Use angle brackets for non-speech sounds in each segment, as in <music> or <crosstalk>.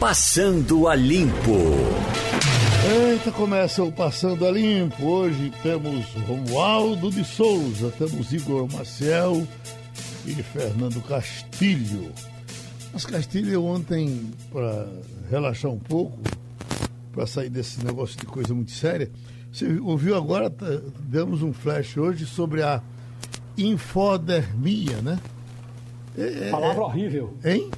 Passando a Limpo. Eita, começa o Passando a Limpo. Hoje temos Romualdo de Souza, temos Igor Maciel e Fernando Castilho. Mas Castilho, ontem, para relaxar um pouco, para sair desse negócio de coisa muito séria, você ouviu agora, tá, demos um flash hoje sobre a infodermia, né? É, é Palavra é, horrível. Hein?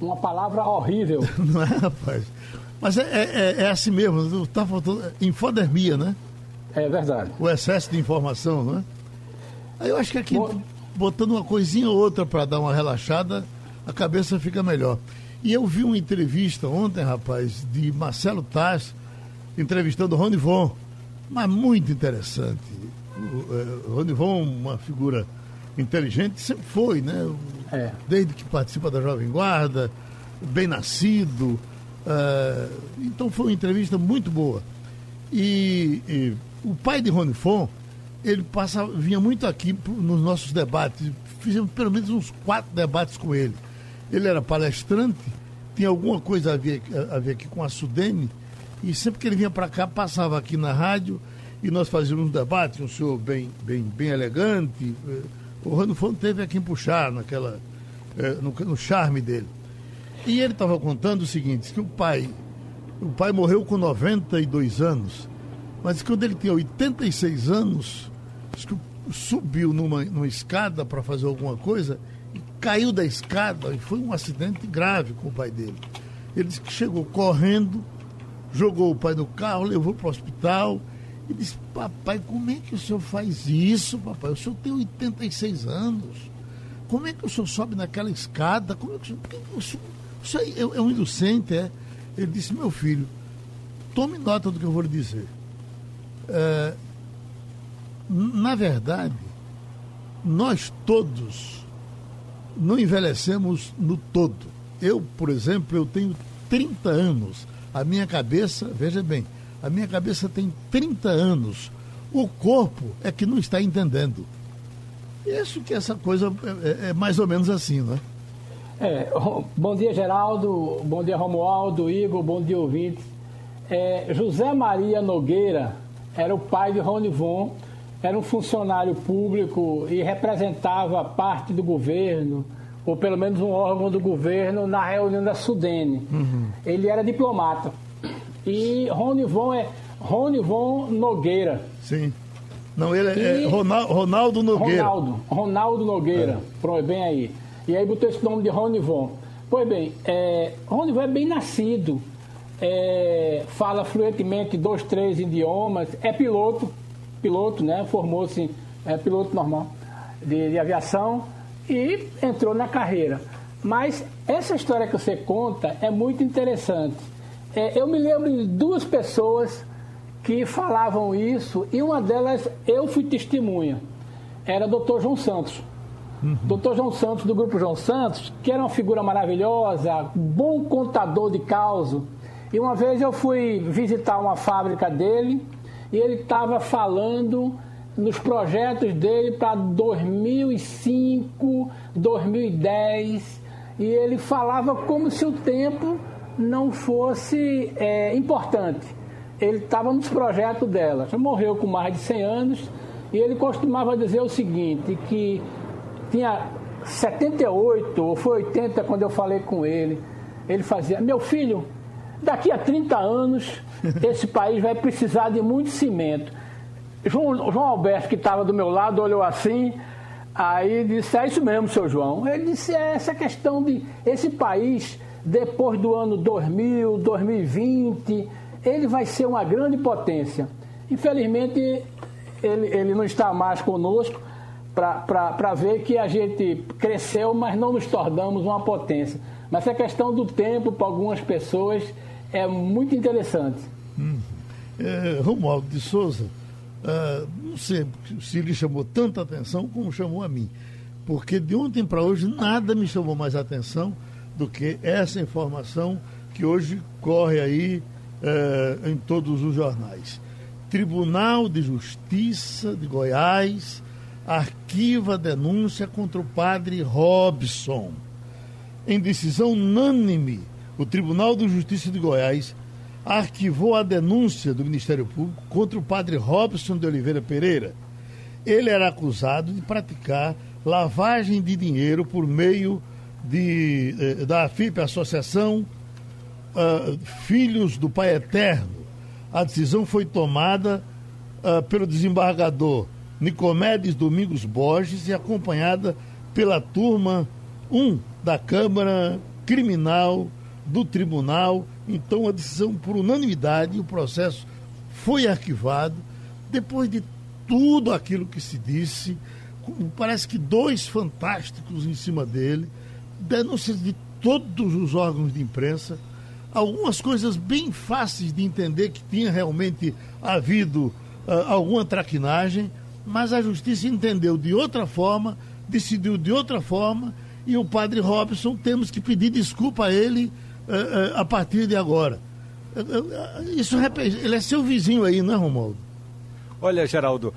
Uma palavra horrível. <laughs> Não é, rapaz? Mas é, é, é assim mesmo, está faltando. Infodermia, né? É verdade. O excesso de informação, não é? Aí eu acho que aqui, Bom... botando uma coisinha ou outra para dar uma relaxada, a cabeça fica melhor. E eu vi uma entrevista ontem, rapaz, de Marcelo Taz, entrevistando Rony Von, mas muito interessante. O, o Rony Von, uma figura inteligente, sempre foi, né? É. Desde que participa da Jovem Guarda, bem nascido. Uh, então foi uma entrevista muito boa. E, e o pai de Rony Fon, ele passa, vinha muito aqui nos nossos debates. Fizemos pelo menos uns quatro debates com ele. Ele era palestrante, tinha alguma coisa a ver, a ver aqui com a Sudene, e sempre que ele vinha para cá, passava aqui na rádio e nós fazíamos um debate, um senhor bem, bem, bem elegante. O Fon teve a quem puxar naquela, eh, no, no charme dele. E ele estava contando o seguinte, que o pai, o pai morreu com 92 anos, mas quando ele tinha 86 anos, subiu numa, numa escada para fazer alguma coisa e caiu da escada e foi um acidente grave com o pai dele. Ele disse que chegou correndo, jogou o pai no carro, levou para o hospital e disse, papai, como é que o senhor faz isso, papai? O senhor tem 86 anos. Como é que o senhor sobe naquela escada? Como é que o senhor, o senhor isso aí é, é um inocente, é? Ele disse, meu filho, tome nota do que eu vou lhe dizer. É, na verdade, nós todos não envelhecemos no todo. Eu, por exemplo, eu tenho 30 anos. A minha cabeça, veja bem, a minha cabeça tem 30 anos. O corpo é que não está entendendo. Isso que essa coisa é, é, é mais ou menos assim, não é? Bom dia, Geraldo. Bom dia, Romualdo, Igor. Bom dia, ouvintes. É, José Maria Nogueira era o pai de Rony Von, era um funcionário público e representava parte do governo, ou pelo menos um órgão do governo, na reunião da Sudene. Uhum. Ele era diplomata. E Rony Von é Rony Von Nogueira. Sim. Não, ele é, é Ronaldo Nogueira. Ronaldo, Ronaldo Nogueira. É. Bem aí. E aí botou esse nome de Ronivon. Pois bem, é, Ronivon é bem nascido, é, fala fluentemente dois, três idiomas, é piloto, piloto, né? Formou-se é, piloto normal de, de aviação e entrou na carreira. Mas essa história que você conta é muito interessante. É, eu me lembro de duas pessoas que falavam isso e uma delas eu fui testemunha. Era o Dr. João Santos. Uhum. Doutor João Santos, do Grupo João Santos, que era uma figura maravilhosa, bom contador de causo. E uma vez eu fui visitar uma fábrica dele e ele estava falando nos projetos dele para 2005, 2010, e ele falava como se o tempo não fosse é, importante. Ele estava nos projetos dela. Já morreu com mais de 100 anos e ele costumava dizer o seguinte, que tinha 78 ou foi 80 quando eu falei com ele. Ele fazia: Meu filho, daqui a 30 anos <laughs> esse país vai precisar de muito cimento. João, João Alberto, que estava do meu lado, olhou assim, aí disse: É isso mesmo, seu João. Ele disse: É essa questão de esse país, depois do ano 2000, 2020, ele vai ser uma grande potência. Infelizmente, ele, ele não está mais conosco, para ver que a gente cresceu, mas não nos tornamos uma potência. Mas essa questão do tempo, para algumas pessoas, é muito interessante. Hum. É, Romualdo de Souza, uh, não sei se lhe chamou tanta atenção como chamou a mim. Porque de ontem para hoje nada me chamou mais atenção do que essa informação que hoje corre aí uh, em todos os jornais. Tribunal de Justiça de Goiás arquiva denúncia contra o padre Robson. Em decisão unânime, o Tribunal de Justiça de Goiás arquivou a denúncia do Ministério Público contra o padre Robson de Oliveira Pereira. Ele era acusado de praticar lavagem de dinheiro por meio eh, da AFIP, Associação uh, Filhos do Pai Eterno. A decisão foi tomada uh, pelo desembargador Nicomedes Domingos Borges e acompanhada pela turma 1 da Câmara Criminal do Tribunal. Então, a decisão por unanimidade, o processo foi arquivado. Depois de tudo aquilo que se disse, parece que dois fantásticos em cima dele, denúncias de todos os órgãos de imprensa, algumas coisas bem fáceis de entender que tinha realmente havido uh, alguma traquinagem, mas a justiça entendeu de outra forma, decidiu de outra forma, e o padre Robson temos que pedir desculpa a ele uh, uh, a partir de agora. Isso ele é seu vizinho aí, não é, Romualdo? Olha, Geraldo,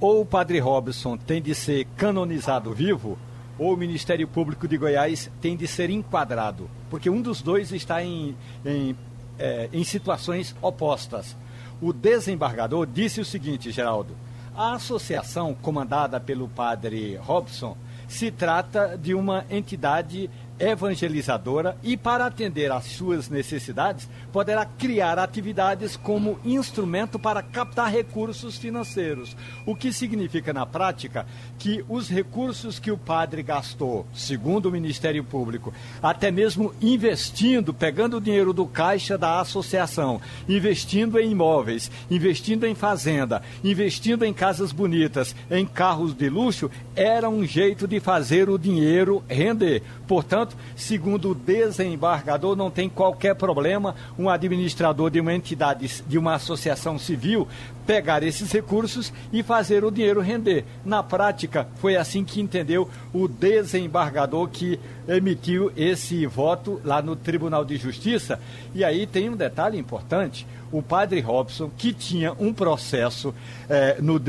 ou o padre Robson tem de ser canonizado vivo, ou o Ministério Público de Goiás tem de ser enquadrado, porque um dos dois está em, em, é, em situações opostas. O desembargador disse o seguinte, Geraldo: a associação comandada pelo padre Robson se trata de uma entidade evangelizadora e, para atender às suas necessidades, poderá criar atividades como instrumento para captar recursos financeiros. O que significa, na prática, que os recursos que o padre gastou, segundo o Ministério Público, até mesmo investindo, pegando o dinheiro do caixa da associação, investindo em imóveis, investindo em fazenda, investindo em casas bonitas, em carros de luxo, era um jeito de fazer o dinheiro render. Portanto, segundo o desembargador, não tem qualquer problema um administrador de uma entidade, de uma associação civil, pegar esses recursos e fazer o dinheiro render. Na prática, foi assim que entendeu o desembargador que emitiu esse voto lá no Tribunal de Justiça. E aí tem um detalhe importante: o padre Robson, que tinha um processo eh, no.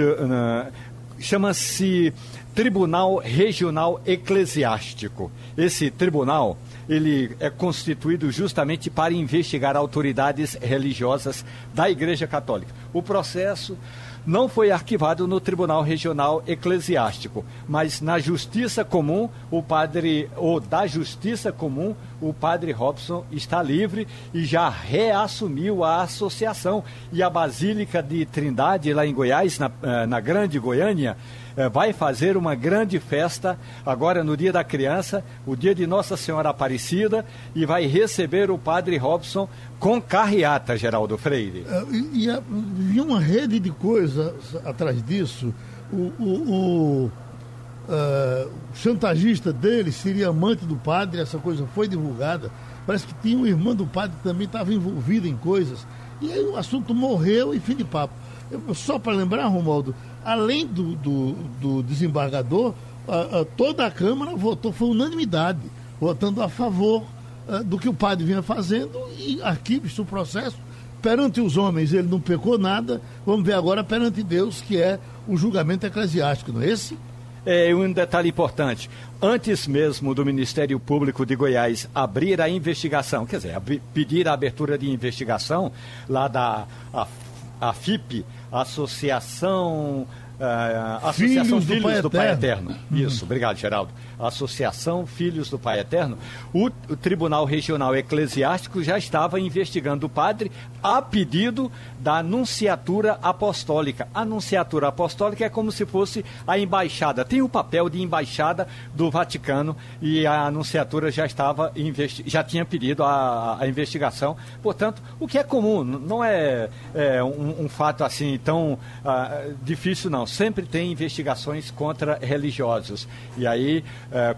chama-se Tribunal Regional Eclesiástico. Esse tribunal, ele é constituído justamente para investigar autoridades religiosas da Igreja Católica. O processo não foi arquivado no Tribunal Regional Eclesiástico, mas na Justiça Comum, o padre, ou da Justiça Comum, o padre Robson está livre e já reassumiu a associação. E a Basílica de Trindade, lá em Goiás, na, eh, na Grande Goiânia, é, vai fazer uma grande festa agora no Dia da Criança, o dia de Nossa Senhora Aparecida, e vai receber o Padre Robson com carreata, Geraldo Freire. É, e, e uma rede de coisas atrás disso. O, o, o uh, chantagista dele seria amante do padre, essa coisa foi divulgada. Parece que tinha um irmão do padre que também estava envolvido em coisas. E aí o assunto morreu e fim de papo. Eu, só para lembrar, Romualdo, além do, do, do desembargador, a, a, toda a Câmara votou, foi unanimidade, votando a favor a, do que o padre vinha fazendo e arquive-se o processo. Perante os homens ele não pecou nada, vamos ver agora perante Deus, que é o julgamento eclesiástico, não é esse? É um detalhe importante. Antes mesmo do Ministério Público de Goiás abrir a investigação, quer dizer, pedir a abertura de investigação lá da a, a FIP, Associação Uh, Associação Filhos, Filhos do, Pai, do Pai Eterno. Uhum. Isso, obrigado, Geraldo. Associação Filhos do Pai Eterno. O, o, Tribunal Regional Eclesiástico já estava investigando o padre a pedido da Anunciatura Apostólica. A Anunciatura Apostólica é como se fosse a embaixada, tem o papel de embaixada do Vaticano e a Anunciatura já estava já tinha pedido a, a investigação. Portanto, o que é comum, não é, é um, um, fato assim tão uh, difícil, não sempre tem investigações contra religiosos. E aí,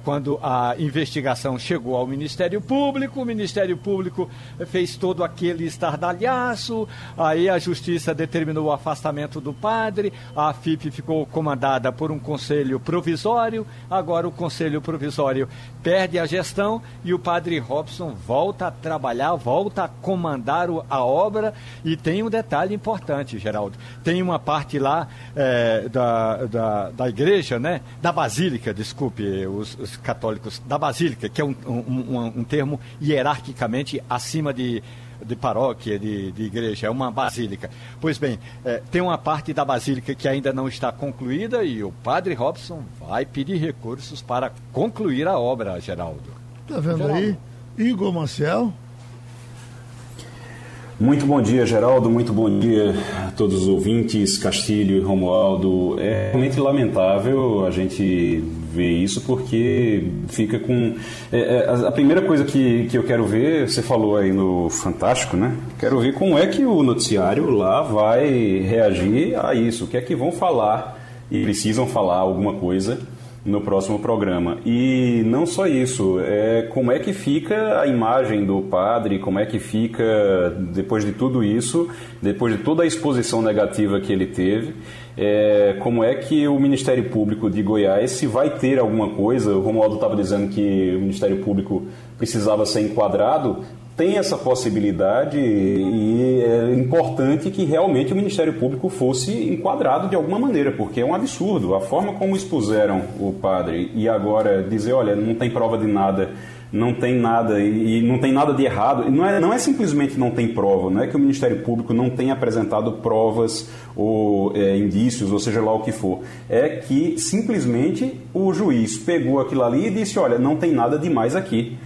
quando a investigação chegou ao Ministério Público, o Ministério Público fez todo aquele estardalhaço, aí a Justiça determinou o afastamento do padre, a FIP ficou comandada por um conselho provisório, agora o conselho provisório perde a gestão e o padre Robson volta a trabalhar, volta a comandar a obra e tem um detalhe importante, Geraldo. Tem uma parte lá. É, da, da, da igreja, né? Da basílica, desculpe, os, os católicos, da basílica, que é um, um, um, um termo hierarquicamente acima de, de paróquia, de, de, igreja, é uma basílica. Pois bem, é, tem uma parte da basílica que ainda não está concluída e o padre Robson vai pedir recursos para concluir a obra, Geraldo. Tá vendo Geraldo. aí? Igor Marcel. Muito bom dia, Geraldo. Muito bom dia a todos os ouvintes, Castilho e Romualdo. É realmente lamentável a gente ver isso, porque fica com. É, é, a primeira coisa que, que eu quero ver, você falou aí no Fantástico, né? Quero ver como é que o noticiário lá vai reagir a isso. O que é que vão falar e precisam falar alguma coisa no próximo programa. E não só isso, é como é que fica a imagem do padre, como é que fica depois de tudo isso, depois de toda a exposição negativa que ele teve, é, como é que o Ministério Público de Goiás, se vai ter alguma coisa, o Romualdo estava dizendo que o Ministério Público precisava ser enquadrado, tem essa possibilidade e é importante que realmente o Ministério Público fosse enquadrado de alguma maneira, porque é um absurdo. A forma como expuseram o padre e agora dizer, olha, não tem prova de nada, não tem nada e não tem nada de errado. Não é, não é simplesmente não tem prova, não é que o Ministério Público não tenha apresentado provas ou é, indícios, ou seja lá o que for. É que simplesmente o juiz pegou aquilo ali e disse, olha, não tem nada demais aqui.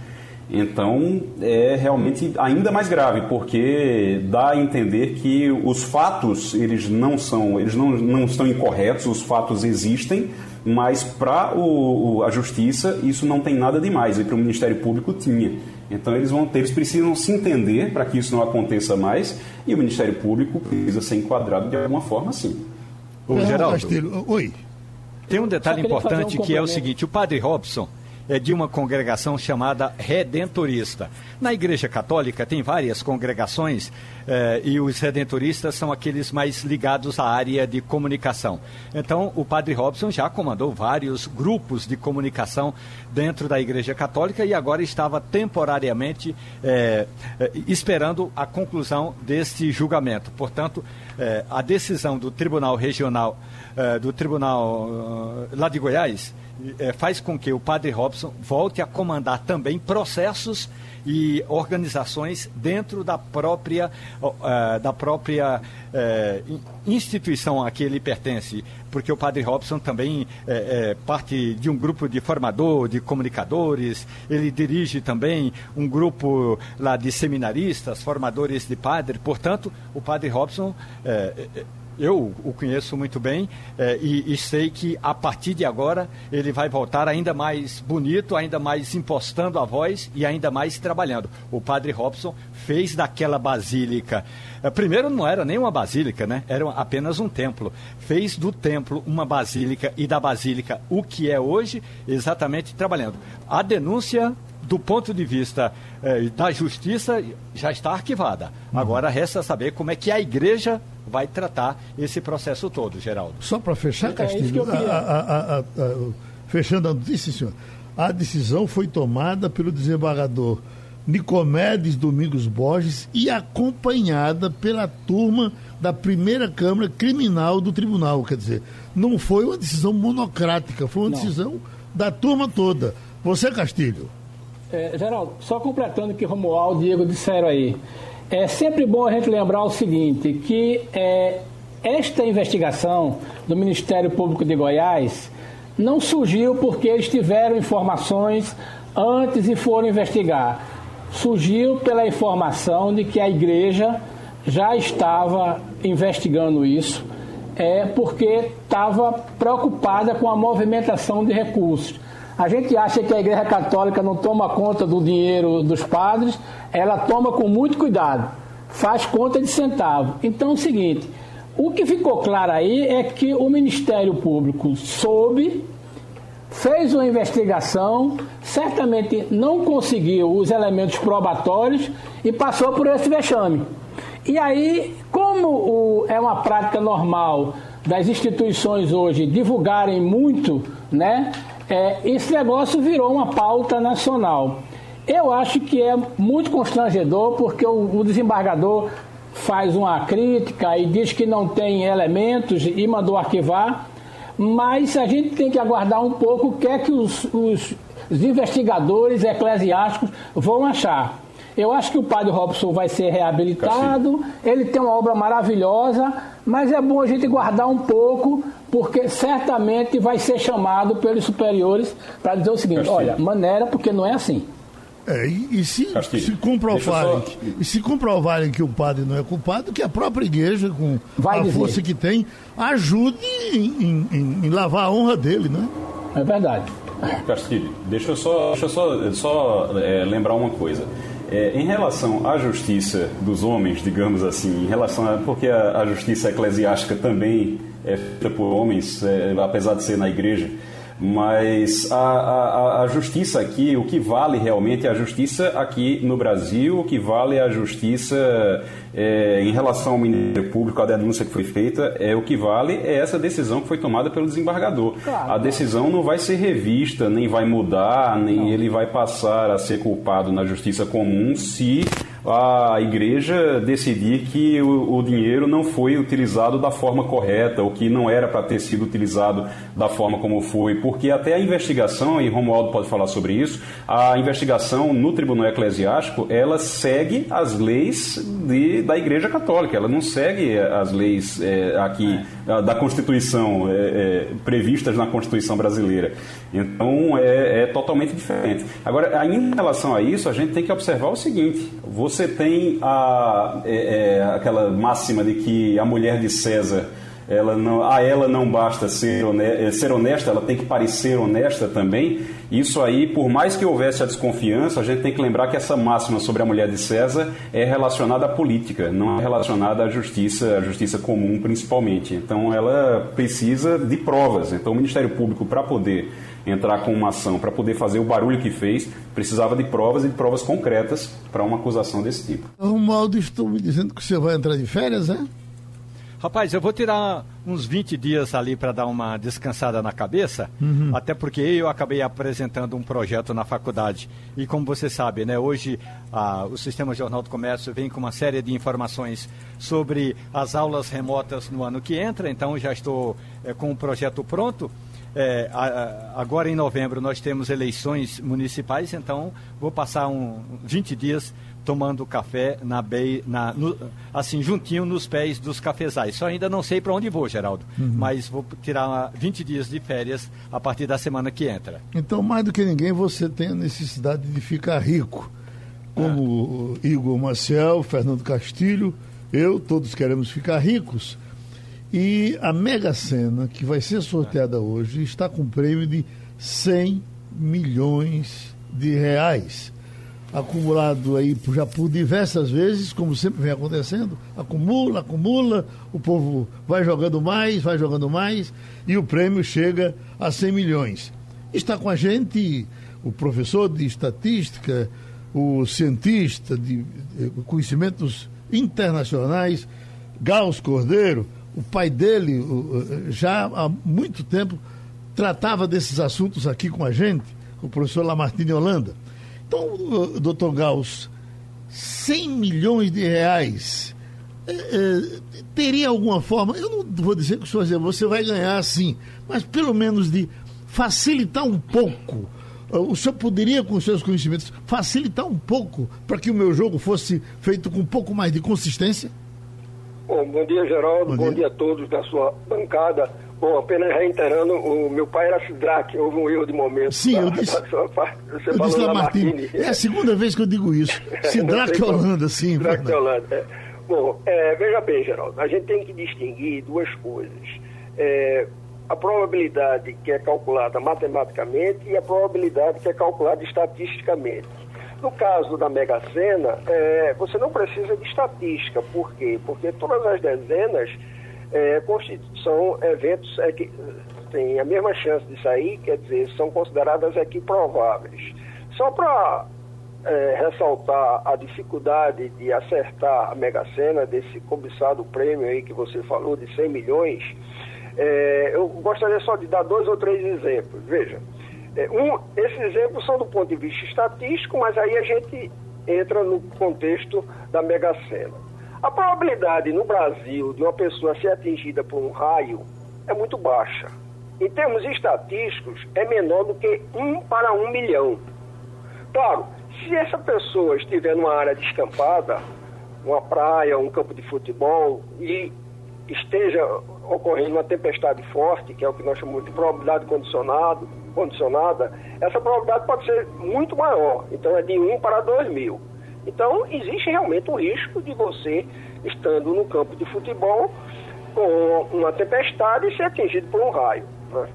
Então é realmente ainda mais grave, porque dá a entender que os fatos eles não são, eles não, não estão incorretos, os fatos existem, mas para a justiça isso não tem nada demais, e para o Ministério Público tinha. Então eles vão ter, eles precisam se entender para que isso não aconteça mais, e o Ministério Público precisa ser enquadrado de alguma forma sim. Ô, Geraldo, Castilho, oi. Tem um detalhe importante um que é o seguinte, o padre Robson, é de uma congregação chamada Redentorista. Na Igreja Católica tem várias congregações eh, e os redentoristas são aqueles mais ligados à área de comunicação. Então, o Padre Robson já comandou vários grupos de comunicação dentro da Igreja Católica e agora estava temporariamente eh, eh, esperando a conclusão deste julgamento. Portanto, a decisão do Tribunal Regional, do Tribunal lá de Goiás, é, faz com que o padre Robson volte a comandar também processos e organizações dentro da própria, uh, da própria uh, instituição a que ele pertence, porque o padre Robson também é, é, parte de um grupo de formador, de comunicadores, ele dirige também um grupo lá de seminaristas, formadores de padre, portanto, o padre Robson eu o conheço muito bem eh, e, e, sei que a partir de agora ele vai voltar ainda mais bonito, ainda mais impostando a voz e ainda mais trabalhando. O padre Robson fez daquela basílica. Eh, primeiro não era nem uma basílica, né? Era apenas um templo. Fez do templo uma basílica e da basílica o que é hoje, exatamente trabalhando. A denúncia do ponto de vista eh, da justiça já está arquivada. Uhum. Agora resta saber como é que a igreja vai tratar esse processo todo, Geraldo. Só para fechar, é Castilho, a, a, a, fechando a notícia, senhor, a decisão foi tomada pelo desembargador Nicomedes Domingos Borges e acompanhada pela turma da primeira Câmara Criminal do Tribunal. Quer dizer, não foi uma decisão monocrática, foi uma não. decisão da turma toda. Você, Castilho. É, Geraldo, só completando o que Romualdo e Diego disseram aí. É sempre bom a gente lembrar o seguinte, que é, esta investigação do Ministério Público de Goiás não surgiu porque eles tiveram informações antes e foram investigar. Surgiu pela informação de que a igreja já estava investigando isso, é porque estava preocupada com a movimentação de recursos. A gente acha que a Igreja Católica não toma conta do dinheiro dos padres, ela toma com muito cuidado, faz conta de centavo. Então é o seguinte: o que ficou claro aí é que o Ministério Público soube, fez uma investigação, certamente não conseguiu os elementos probatórios e passou por esse vexame. E aí, como o, é uma prática normal das instituições hoje divulgarem muito, né? É, esse negócio virou uma pauta nacional. Eu acho que é muito constrangedor porque o, o desembargador faz uma crítica e diz que não tem elementos e mandou arquivar, mas a gente tem que aguardar um pouco o que é que os, os, os investigadores eclesiásticos vão achar. Eu acho que o padre Robson vai ser reabilitado, ele tem uma obra maravilhosa, mas é bom a gente guardar um pouco, porque certamente vai ser chamado pelos superiores para dizer o seguinte: Castilho. olha, maneira, porque não é assim. É, e, e se, se comprovarem, só... e se comprovarem que o padre não é culpado, que a própria igreja, com Vai a dizer. força que tem, ajude em, em, em, lavar a honra dele, né? É verdade. Castilho, deixa eu só, deixa eu só, só é, lembrar uma coisa. É, em relação à justiça dos homens, digamos assim, em relação a. Porque a, a justiça eclesiástica também é feita por homens, é, apesar de ser na igreja. Mas a, a, a, justiça aqui, o que vale realmente é a justiça aqui no Brasil, o que vale é a justiça é, em relação ao Ministério Público, a denúncia que foi feita, é o que vale é essa decisão que foi tomada pelo desembargador. Claro, a decisão não vai ser revista, nem vai mudar, nem não. ele vai passar a ser culpado na justiça comum se a igreja decidir que o, o, dinheiro não foi utilizado da forma correta, ou que não era para ter sido utilizado da forma como foi, porque até a investigação, e Romualdo pode falar sobre isso, a investigação no Tribunal Eclesiástico, ela segue as leis de, da Igreja Católica, ela não segue as leis é, aqui da Constituição, é, é, previstas na Constituição brasileira. Então é, é totalmente diferente. Agora, em relação a isso, a gente tem que observar o seguinte: você tem a, é, é, aquela máxima de que a mulher de César ela não, a ela não basta ser honesta, é, ser honesta, ela tem que parecer honesta também. Isso aí, por mais que houvesse a desconfiança, a gente tem que lembrar que essa máxima sobre a mulher de César é relacionada à política, não é relacionada à justiça, à justiça comum principalmente. Então ela precisa de provas. Então o Ministério Público, para poder entrar com uma ação, para poder fazer o barulho que fez, precisava de provas e de provas concretas para uma acusação desse tipo. Romualdo, estou me dizendo que você vai entrar de férias, é? Rapaz, eu vou tirar uns 20 dias ali para dar uma descansada na cabeça, uhum. até porque eu acabei apresentando um projeto na faculdade. E como você sabe, né, hoje o Sistema Jornal do Comércio vem com uma série de informações sobre as aulas remotas no ano que entra, então já estou é, com o projeto pronto. É, agora em novembro nós temos eleições municipais, então vou passar um, 20 dias tomando café na bei, na, no, assim, juntinho nos pés dos cafezais. Só ainda não sei para onde vou, Geraldo, uhum. mas vou tirar 20 dias de férias a partir da semana que entra. Então, mais do que ninguém, você tem a necessidade de ficar rico. Como é. Igor Maciel, Fernando Castilho, eu, todos queremos ficar ricos. E a Mega Sena, que vai ser sorteada hoje, está com um prêmio de 100 milhões de reais acumulado aí já por diversas vezes, como sempre vem acontecendo, acumula, acumula, o povo vai jogando mais, vai jogando mais, e o prêmio chega a 100 milhões. Está com a gente o professor de estatística, o cientista de conhecimentos internacionais, Gauss Cordeiro, o pai dele já há muito tempo tratava desses assuntos aqui com a gente, o professor Lamartine Holanda. Então, doutor Gauss, 100 milhões de reais é, é, teria alguma forma, eu não vou dizer que o senhor você vai ganhar assim, mas pelo menos de facilitar um pouco. O senhor poderia, com os seus conhecimentos, facilitar um pouco para que o meu jogo fosse feito com um pouco mais de consistência? Bom, bom dia, Geraldo. Bom, bom dia. dia a todos da sua bancada. Bom, apenas reiterando, o meu pai era Sidraque, houve um erro de momento. Sim, eu disse. Você eu disse Lamartine. É a segunda vez que eu digo isso. <laughs> Sidraque Holanda, sim. Sidraque Holanda. É. Bom, é, veja bem, Geraldo, a gente tem que distinguir duas coisas. É, a probabilidade que é calculada matematicamente e a probabilidade que é calculada estatisticamente. No caso da Mega Sena, é, você não precisa de estatística. Por quê? Porque todas as dezenas é, são eventos é, que têm a mesma chance de sair, quer dizer, são consideradas equiprováveis. Só para é, ressaltar a dificuldade de acertar a Mega Sena, desse cobiçado prêmio aí que você falou, de 100 milhões, é, eu gostaria só de dar dois ou três exemplos. Veja, é, um, esses exemplos são do ponto de vista estatístico, mas aí a gente entra no contexto da Mega Sena. A probabilidade no Brasil de uma pessoa ser atingida por um raio é muito baixa. Em termos estatísticos, é menor do que um para um milhão. Claro, se essa pessoa estiver numa área descampada, uma praia, um campo de futebol, e esteja ocorrendo uma tempestade forte, que é o que nós chamamos de probabilidade condicionado, condicionada, essa probabilidade pode ser muito maior. Então é de 1 para 2 mil. Então existe realmente um risco de você, estando no campo de futebol, com uma tempestade e ser atingido por um raio. Né?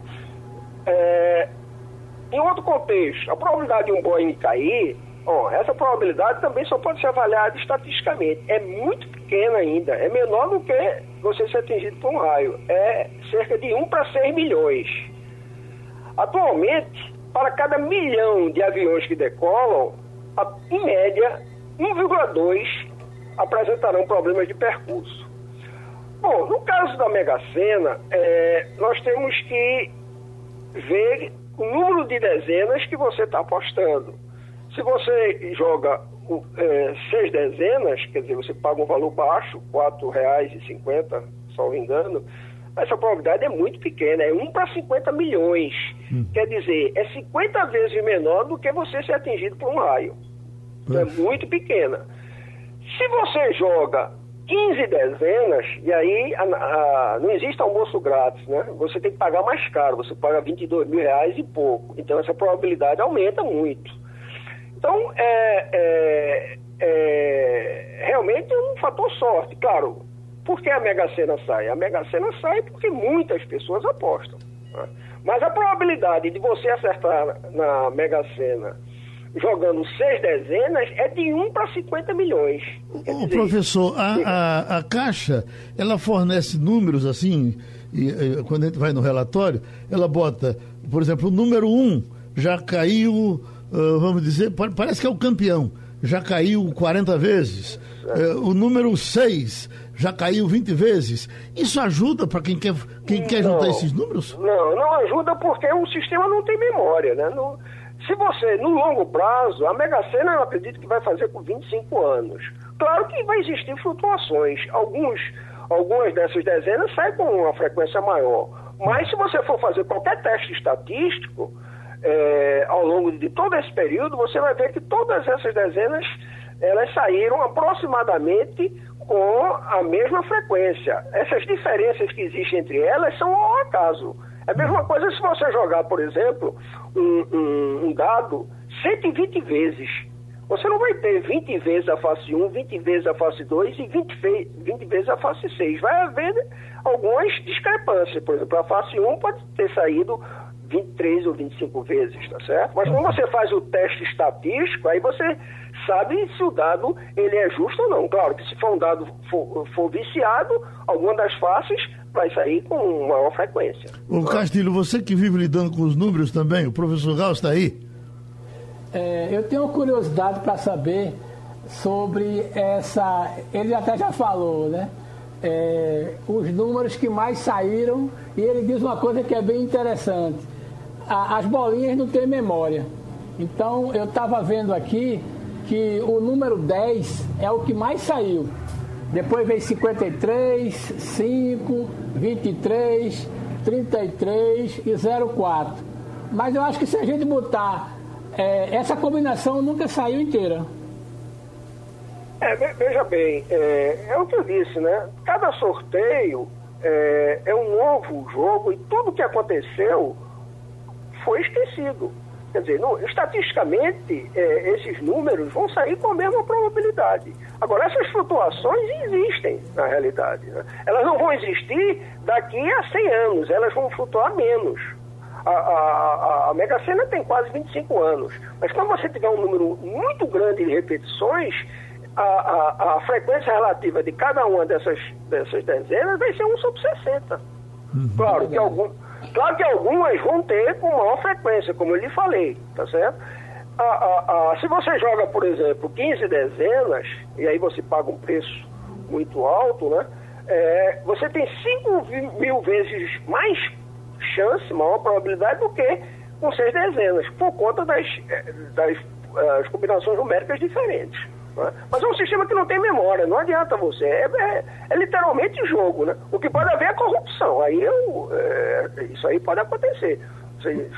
É, em outro contexto, a probabilidade de um Boeing cair, ó, essa probabilidade também só pode ser avaliada estatisticamente. É muito pequena ainda, é menor do que você ser atingido por um raio. É cerca de 1 para 6 milhões. Atualmente, para cada milhão de aviões que decolam, em média, 1,2 apresentarão problemas de percurso. Bom, no caso da Mega Sena, é, nós temos que ver o número de dezenas que você está apostando. Se você joga é, seis dezenas, quer dizer, você paga um valor baixo, R$ 4,50, só me engano, essa probabilidade é muito pequena, é 1 para 50 milhões. Hum. Quer dizer, é 50 vezes menor do que você ser atingido por um raio. É muito pequena. Se você joga 15 dezenas, e aí a, a, não existe almoço grátis, né? Você tem que pagar mais caro, você paga 22 mil reais e pouco. Então essa probabilidade aumenta muito. Então, é, é, é realmente um fator sorte. Claro, por que a Mega Sena sai? A Mega Sena sai porque muitas pessoas apostam. Né? Mas a probabilidade de você acertar na Mega Sena jogando seis dezenas, é de 1 para 50 milhões. O professor, a, a, a, Caixa, ela fornece números assim, e, e, quando a gente vai no relatório, ela bota, por exemplo, o número 1 já caiu, uh, vamos dizer, parece que é o campeão, já caiu 40 vezes. Uh, o número 6 já caiu 20 vezes. Isso ajuda para quem quer, quem quer juntar esses números? Não, não ajuda porque o sistema não tem memória, né? Não, se você, no longo prazo, a Mega Sena eu acredito que vai fazer com 25 anos. Claro que vai existir flutuações. Alguns, algumas dessas dezenas saem com uma frequência maior. Mas se você for fazer qualquer teste estatístico, é, ao longo de todo esse período, você vai ver que todas essas dezenas elas saíram aproximadamente com a mesma frequência. Essas diferenças que existem entre elas são ao acaso. É a mesma coisa se você jogar, por exemplo, um, um, um dado 120 vezes. Você não vai ter 20 vezes a face 1, 20 vezes a face 2 e 20, 20 vezes a face 6. Vai haver algumas discrepâncias. Por exemplo, a face 1 pode ter saído 23 ou 25 vezes, tá certo? Mas quando você faz o teste estatístico, aí você sabe se o dado ele é justo ou não. Claro que se for um dado for, for viciado, alguma das faces vai sair com maior frequência. O Castilho, você que vive lidando com os números também, o professor Gauss está aí? É, eu tenho curiosidade para saber sobre essa. Ele até já falou, né? É, os números que mais saíram, e ele diz uma coisa que é bem interessante: a, as bolinhas não têm memória. Então, eu estava vendo aqui que o número 10 é o que mais saiu. Depois vem 53, 5, 23, 33 e 04. Mas eu acho que se a gente botar é, essa combinação nunca saiu inteira. É, veja bem, é, é, o que eu disse, né? Cada sorteio é, é um novo jogo e tudo que aconteceu foi esquecido. Quer dizer, no, estatisticamente, é, esses números vão sair com a mesma probabilidade. Agora, essas flutuações existem na realidade. Né? Elas não vão existir daqui a 100 anos, elas vão flutuar menos. A, a, a Mega Sena tem quase 25 anos, mas quando você tiver um número muito grande de repetições, a, a, a frequência relativa de cada uma dessas, dessas dezenas vai ser 1 sobre 60. Uhum. Claro que algum Claro que algumas vão ter com maior frequência, como eu lhe falei, tá certo? A, a, a, se você joga, por exemplo, 15 dezenas, e aí você paga um preço muito alto, né? É, você tem 5 mil vezes mais chance, maior probabilidade do que com seis dezenas, por conta das, é, das, das combinações numéricas diferentes. Né? Mas é um sistema que não tem memória, não adianta você. É, é, é literalmente jogo, né? O que pode haver é corrupção. Aí eu, é, isso aí pode acontecer.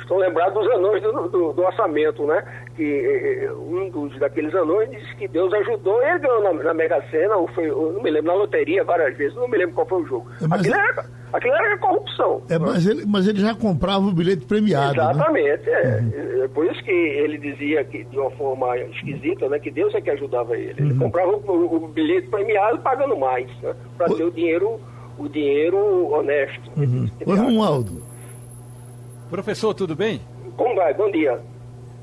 Estou lembrado dos anões do, do, do, orçamento, né? Que eh, um dos daqueles anões disse que Deus ajudou, ele ganhou na, na Mega Sena, ou foi, não me lembro, na loteria várias vezes, não me lembro qual foi o jogo. É, aquilo, era, aquilo era corrupção. É, mas, ele, mas ele já comprava o bilhete premiado. Né? Exatamente, né? é. Uhum. é. Por isso que ele dizia que de uma forma esquisita, né? Que Deus é que ajudava ele. Ele uhum. comprava o, o, bilhete premiado pagando mais, né? Para ter o dinheiro, o dinheiro honesto. Uhum. Ô, Romualdo. Professor, tudo bem? Como vai? Bom dia.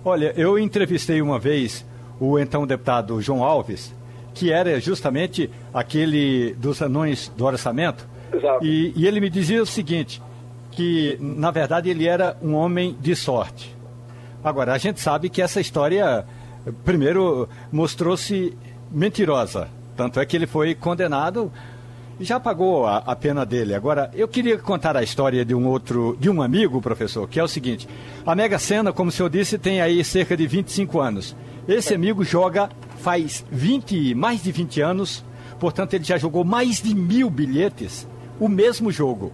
Olha, eu entrevistei uma vez o então deputado João Alves, que era justamente aquele dos anões do orçamento. Exato. E, e ele me dizia o seguinte, que na verdade ele era um homem de sorte. Agora, a gente sabe que essa história, primeiro, mostrou-se mentirosa. Tanto é que ele foi condenado já pagou a, a, pena dele. Agora, eu queria contar a história de um outro, de um amigo, professor, que é o seguinte: a Mega Sena, como o senhor disse, tem aí cerca de 25 anos. Esse amigo joga faz 20, mais de 20 anos, portanto, ele já jogou mais de mil bilhetes, o mesmo jogo,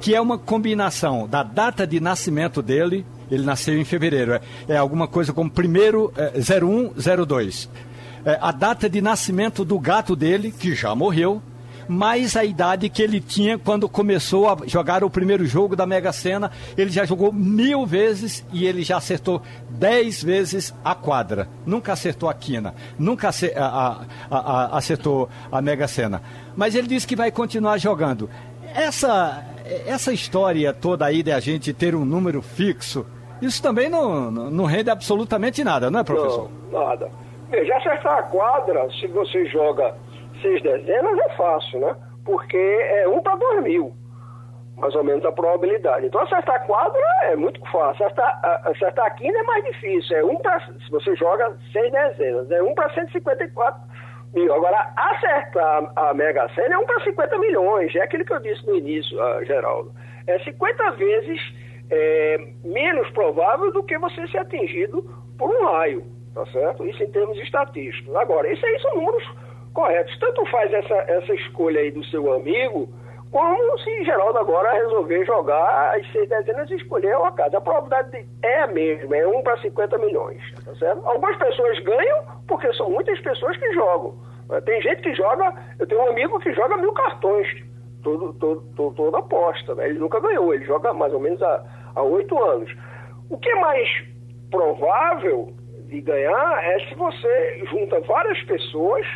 que é uma combinação da data de nascimento dele. Ele nasceu em fevereiro, é, é alguma coisa como primeiro é, 0102. É, a data de nascimento do gato dele, que já morreu, mais a idade que ele tinha quando começou a jogar o primeiro jogo da Mega Sena. Ele já jogou mil vezes e ele já acertou dez vezes a quadra. Nunca acertou a quina, nunca acertou a Mega Sena. Mas ele disse que vai continuar jogando. Essa, essa história toda aí de a gente ter um número fixo, isso também não, não rende absolutamente nada, não é, professor? Não, nada. Veja, acertar a quadra, se você joga seis dezenas é fácil, né? Porque é um para dois mil, mais ou menos a probabilidade. Então acertar quadra é muito fácil. Acertar, acertar quina é mais difícil. É um para, se você joga seis dezenas, é um para 154 mil. Agora, acertar a Mega Sena é um para 50 milhões. É aquilo que eu disse no início, uh, Geraldo. É 50 vezes é, menos provável do que você ser atingido por um raio, tá certo? Isso em termos estatísticos. Agora, isso aí são números corretos. Tanto faz essa, essa escolha aí do seu amigo, como se Geraldo agora resolver jogar as seis dezenas e escolher uma casa. A probabilidade é a mesma, é 1 para 50 milhões. Tá certo? Algumas pessoas ganham porque são muitas pessoas que jogam. Tem gente que joga, eu tenho um amigo que joga mil cartões, todo, todo, todo, toda aposta. Né? Ele nunca ganhou, ele joga mais ou menos há oito anos. O que é mais provável de ganhar é se você junta várias pessoas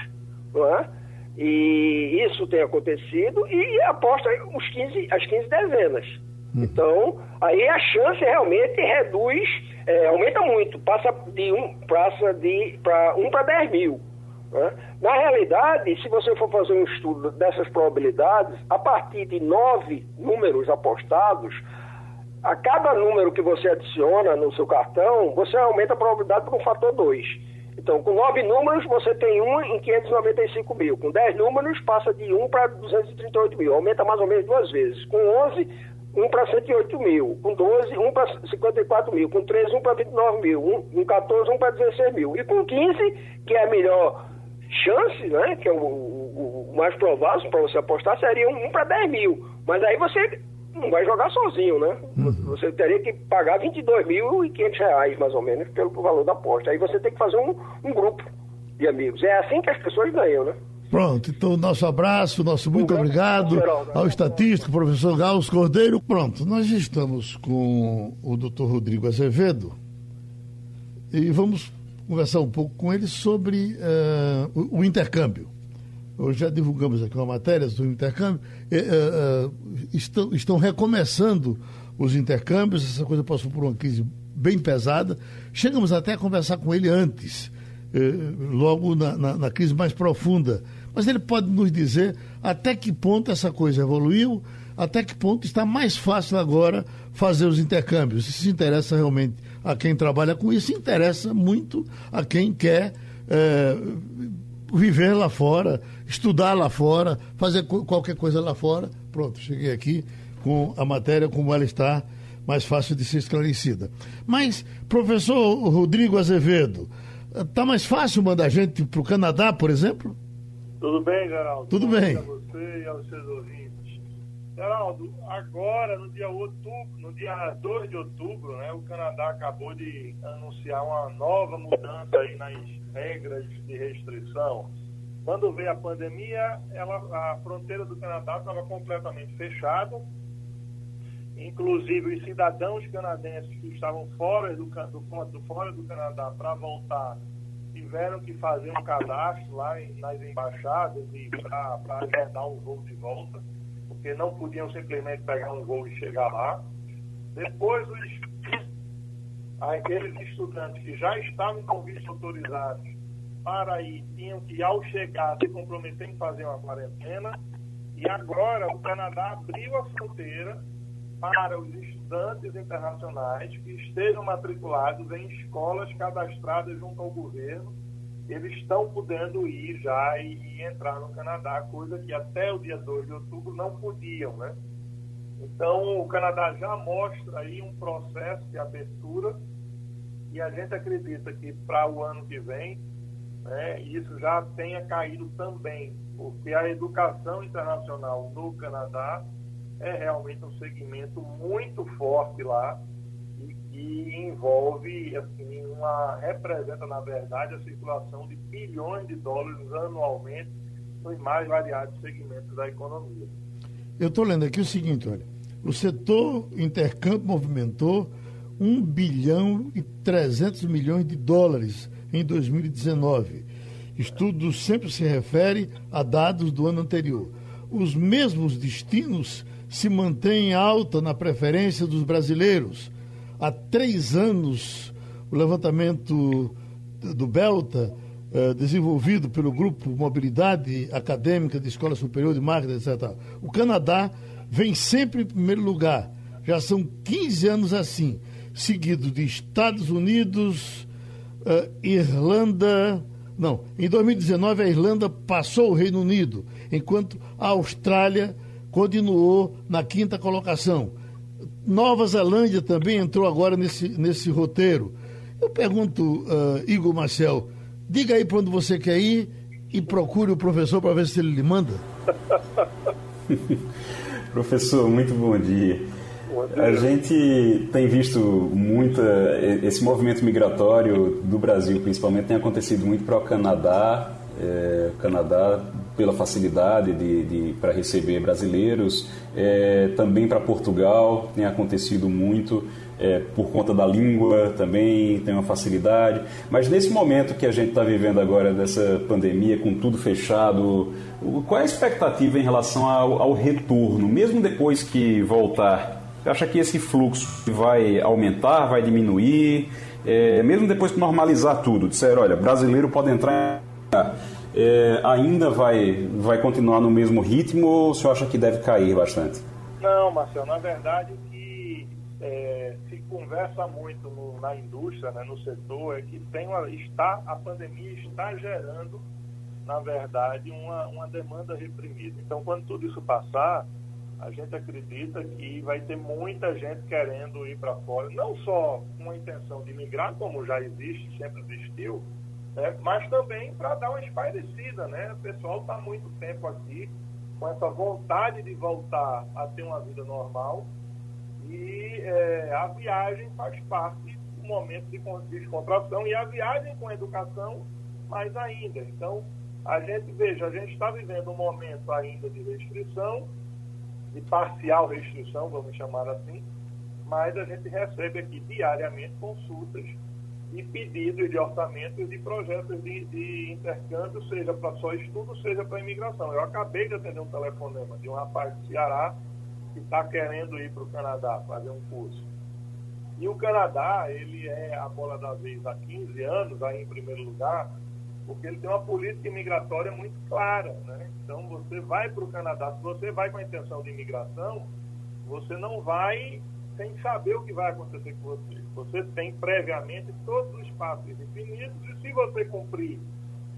não é? E isso tem acontecido e aposta os 15, as 15 dezenas. Hum. Então, aí a chance realmente reduz, é, aumenta muito, passa de um passa de para um para 10 mil. Né? Na realidade, se você for fazer um estudo dessas probabilidades, a partir de nove números apostados, a cada número que você adiciona no seu cartão, você aumenta a probabilidade por um fator 2. Então, com nove números, você tem um em 595 mil. Com dez números, passa de 1 para 238 mil. Aumenta mais ou menos duas vezes. Com 11, 1 para 108 mil. Com 12, 1 para 54 mil. Com 13, 1 para 29 mil. Um, com 14, 1 para 16 mil. E com 15, que é a melhor chance, né, que é o, o, o mais provável para você apostar, seria 1 para 10 mil. Mas aí você não vai jogar sozinho, né? Uhum. Você teria que pagar 22.500 reais, mais ou menos, pelo valor da aposta. Aí você tem que fazer um, um grupo de amigos. É assim que as pessoas ganham, né? Pronto, então nosso abraço, nosso muito obrigado ao estatístico, professor Gauss Cordeiro. Pronto, nós estamos com o doutor Rodrigo Azevedo e vamos conversar um pouco com ele sobre uh, o, o intercâmbio. Hoje já divulgamos aqui uma matéria do intercâmbio. É, é, estão, estão recomeçando os intercâmbios, essa coisa passou por uma crise bem pesada. Chegamos até a conversar com ele antes, logo na, na, na crise mais profunda. Mas ele pode nos dizer até que ponto essa coisa evoluiu, até que ponto está mais fácil agora fazer os intercâmbios. Se interessa realmente a quem trabalha com isso, interessa muito a quem quer é, viver lá fora, estudar lá fora, fazer qualquer coisa lá fora. Pronto, cheguei aqui com a matéria como ela está, mais fácil de ser esclarecida. Mas, professor Rodrigo Azevedo, Tá mais fácil mandar gente para o Canadá, por exemplo? Tudo bem, Geraldo? Tudo bem. A você e aos seus ouvintes. Geraldo, agora, no dia, outubro, no dia 2 de outubro, né, o Canadá acabou de anunciar uma nova mudança aí nas regras de restrição. Quando veio a pandemia, ela, a fronteira do Canadá estava completamente fechada. Inclusive, os cidadãos canadenses que estavam fora do, do, do fora do Canadá para voltar tiveram que fazer um cadastro lá em, nas embaixadas para agendar um voo de volta, porque não podiam simplesmente pegar um voo e chegar lá. Depois, os, <coughs> aqueles estudantes que já estavam com visto autorizados para ir tinham que, ao chegar, se comprometer em fazer uma quarentena. E agora o Canadá abriu a fronteira para os estudantes internacionais que estejam matriculados em escolas cadastradas junto ao governo. Eles estão podendo ir já e, e entrar no Canadá, coisa que até o dia 2 de outubro não podiam, né? Então, o Canadá já mostra aí um processo de abertura e a gente acredita que para o ano que vem né, isso já tenha caído também, porque a educação internacional no Canadá é realmente um segmento muito forte lá e envolve, assim, uma, representa, na verdade, a circulação de bilhões de dólares anualmente nos mais variados segmentos da economia. Eu estou lendo aqui o seguinte, olha, o setor intercâmbio movimentou 1 bilhão e 300 milhões de dólares em 2019. Estudo sempre se refere a dados do ano anterior. Os mesmos destinos se mantêm alta na preferência dos brasileiros. Há três anos, o levantamento do Belta, eh, desenvolvido pelo Grupo Mobilidade Acadêmica de Escola Superior de Marketing, etc., o Canadá vem sempre em primeiro lugar. Já são 15 anos assim, seguido de Estados Unidos, uh, Irlanda. Não, em 2019 a Irlanda passou o Reino Unido, enquanto a Austrália continuou na quinta colocação. Nova Zelândia também entrou agora nesse, nesse roteiro. Eu pergunto, uh, Igor Marcel, diga aí para onde você quer ir e procure o professor para ver se ele lhe manda. <laughs> professor, muito bom dia. A gente tem visto muita. Esse movimento migratório do Brasil, principalmente, tem acontecido muito para o Canadá. É, Canadá, pela facilidade de, de para receber brasileiros, é, também para Portugal, tem acontecido muito. É, por conta da língua também tem uma facilidade. Mas nesse momento que a gente está vivendo agora dessa pandemia, com tudo fechado, qual é a expectativa em relação ao, ao retorno, mesmo depois que voltar acha que esse fluxo vai aumentar, vai diminuir? É, mesmo depois que normalizar tudo, disser, olha, brasileiro pode entrar, é, ainda vai, vai continuar no mesmo ritmo ou o senhor acha que deve cair bastante? Não, Marcelo, na verdade que é, se conversa muito no, na indústria, né, no setor, é que tem uma, está, a pandemia está gerando, na verdade, uma, uma demanda reprimida. Então, quando tudo isso passar, a gente acredita que vai ter muita gente querendo ir para fora, não só com a intenção de migrar, como já existe, sempre existiu, né? mas também para dar uma espairecida. Né? O pessoal está muito tempo aqui com essa vontade de voltar a ter uma vida normal e é, a viagem faz parte do momento de descontração e a viagem com educação mais ainda. Então, a gente, veja, a gente está vivendo um momento ainda de restrição, de parcial restrição, vamos chamar assim, mas a gente recebe aqui diariamente consultas e pedidos de orçamentos de projetos de, de intercâmbio, seja para só estudo, seja para imigração. Eu acabei de atender um telefonema de um rapaz do Ceará que está querendo ir para o Canadá fazer um curso. E o Canadá, ele é a bola da vez há 15 anos, aí em primeiro lugar, porque ele tem uma política imigratória muito clara. Né? Então, você vai para o Canadá, se você vai com a intenção de imigração, você não vai sem saber o que vai acontecer com você. Você tem previamente todos os passos definidos e se você cumprir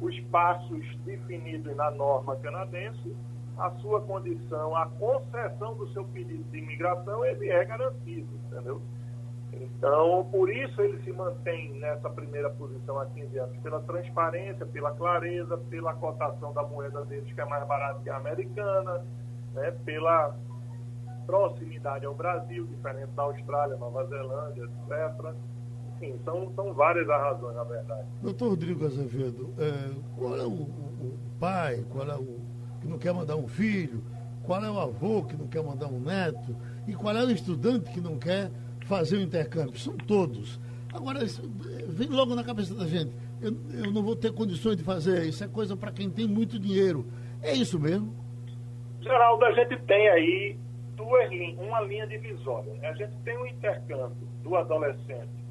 os passos definidos na norma canadense, a sua condição, a concessão do seu pedido de imigração, ele é garantido, entendeu? Então, por isso ele se mantém nessa primeira posição há 15 anos, pela transparência, pela clareza, pela cotação da moeda deles, que é mais barata que a americana, né, pela proximidade ao Brasil, diferente da Austrália, Nova Zelândia, etc. Enfim, são, são várias as razões, na verdade. Doutor Rodrigo Azevedo, é, qual é o, o, pai, qual é o que não quer mandar um filho, qual é o avô que não quer mandar um neto, e qual é o estudante que não quer fazer o intercâmbio? São todos. Agora, vem logo na cabeça da gente, eu, eu não vou ter condições de fazer, isso é coisa para quem tem muito dinheiro. É isso mesmo? Geraldo, a gente tem aí duas uma linha divisória. A gente tem um intercâmbio do adolescente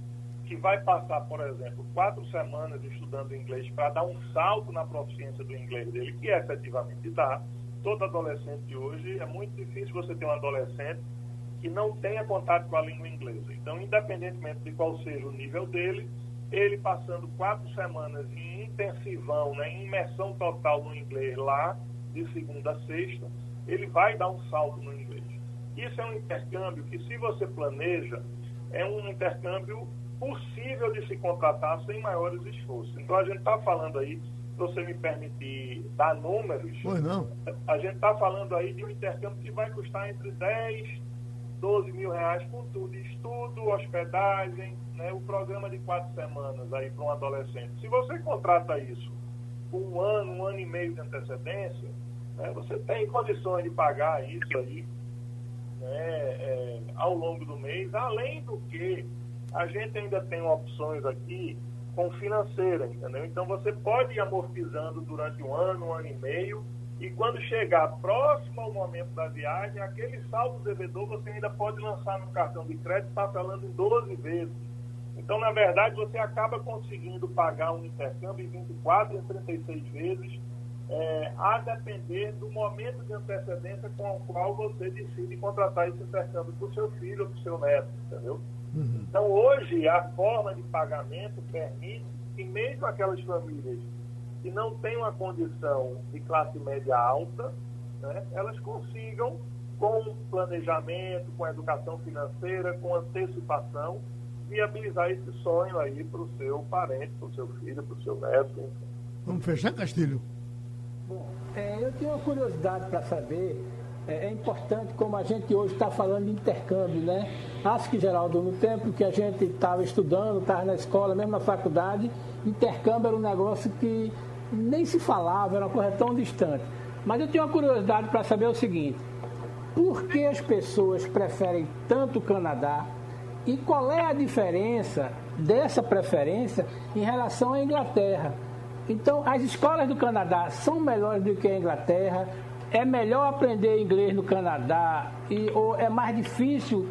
que vai passar, por exemplo, quatro semanas estudando inglês para dar um salto na proficiência do inglês dele, que efetivamente dá. Todo adolescente hoje, é muito difícil você ter um adolescente que não tenha contato com a língua inglesa. Então, independentemente de qual seja o nível dele, ele passando quatro semanas em intensivão, né, em imersão total no inglês lá, de segunda a sexta, ele vai dar um salto no inglês. Isso é um intercâmbio que, se você planeja, é um intercâmbio possível de se contratar sem maiores esforços. Então, a gente está falando aí, se você me permitir dar números, pois não. a gente está falando aí de um intercâmbio que vai custar entre 10 12 mil reais com tudo, estudo, hospedagem, né, o programa de quatro semanas aí para um adolescente. Se você contrata isso com um ano, um ano e meio de antecedência, né, você tem condições de pagar isso aí né, é, ao longo do mês, além do que a gente ainda tem opções aqui com financeira, entendeu? Então você pode ir amortizando durante um ano, um ano e meio, e quando chegar próximo ao momento da viagem, aquele saldo devedor você ainda pode lançar no cartão de crédito parcelando em 12 vezes. Então, na verdade, você acaba conseguindo pagar um intercâmbio em 24 e 36 vezes, é, a depender do momento de antecedência com o qual você decide contratar esse intercâmbio para o seu filho ou para o seu neto, entendeu? Uhum. Então, hoje, a forma de pagamento permite que mesmo aquelas famílias que não têm uma condição de classe média alta, né, elas consigam, com planejamento, com educação financeira, com antecipação, viabilizar esse sonho aí para o seu parente, para o seu filho, para o seu neto. Enfim. Vamos fechar, Castilho? Bom, é, eu tenho uma curiosidade para saber é, é, importante como a gente hoje está falando de intercâmbio, né? Acho que, Geraldo, no tempo que a gente estava estudando, estava na escola, mesmo na faculdade, intercâmbio era um negócio que nem se falava, era uma coisa tão distante. Mas eu tenho uma curiosidade para saber o seguinte: por que as pessoas preferem tanto o Canadá e qual é a diferença dessa preferência em relação à Inglaterra? Então, as escolas do Canadá são melhores do que a Inglaterra? é melhor aprender inglês no Canadá e, ou é mais difícil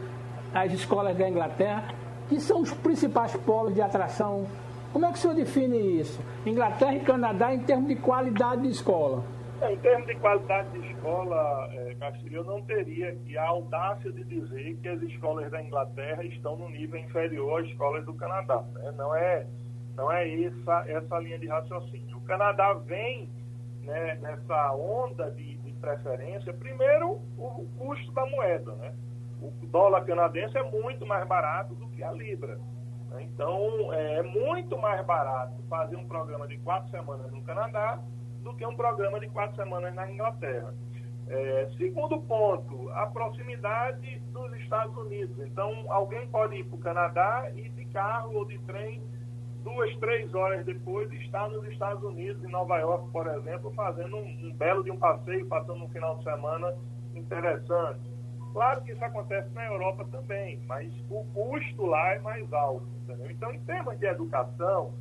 as escolas da Inglaterra, que são os principais polos de atração. Como é que o senhor define isso? Inglaterra e Canadá em termos de qualidade de escola? É, em termos de qualidade de escola, é, Castilho, eu não teria a audácia de dizer que as escolas da Inglaterra estão no nível inferior às escolas do Canadá. Né? Não é, não é essa, essa linha de raciocínio. O Canadá vem né, nessa onda de, preferência, primeiro, o custo da moeda. Né? O dólar canadense é muito mais barato do que a libra. Né? Então, é, é muito mais barato fazer um programa de quatro semanas no Canadá do que um programa de quatro semanas na Inglaterra. É, segundo ponto, a proximidade dos Estados Unidos. Então, alguém pode ir para o Canadá e de carro ou de trem duas, três horas depois está nos Estados Unidos, em Nova York, por exemplo, fazendo um, um belo de um passeio, passando um final de semana interessante. Claro que isso acontece na Europa também, mas o custo lá é mais alto, entendeu? Então, em termos de educação,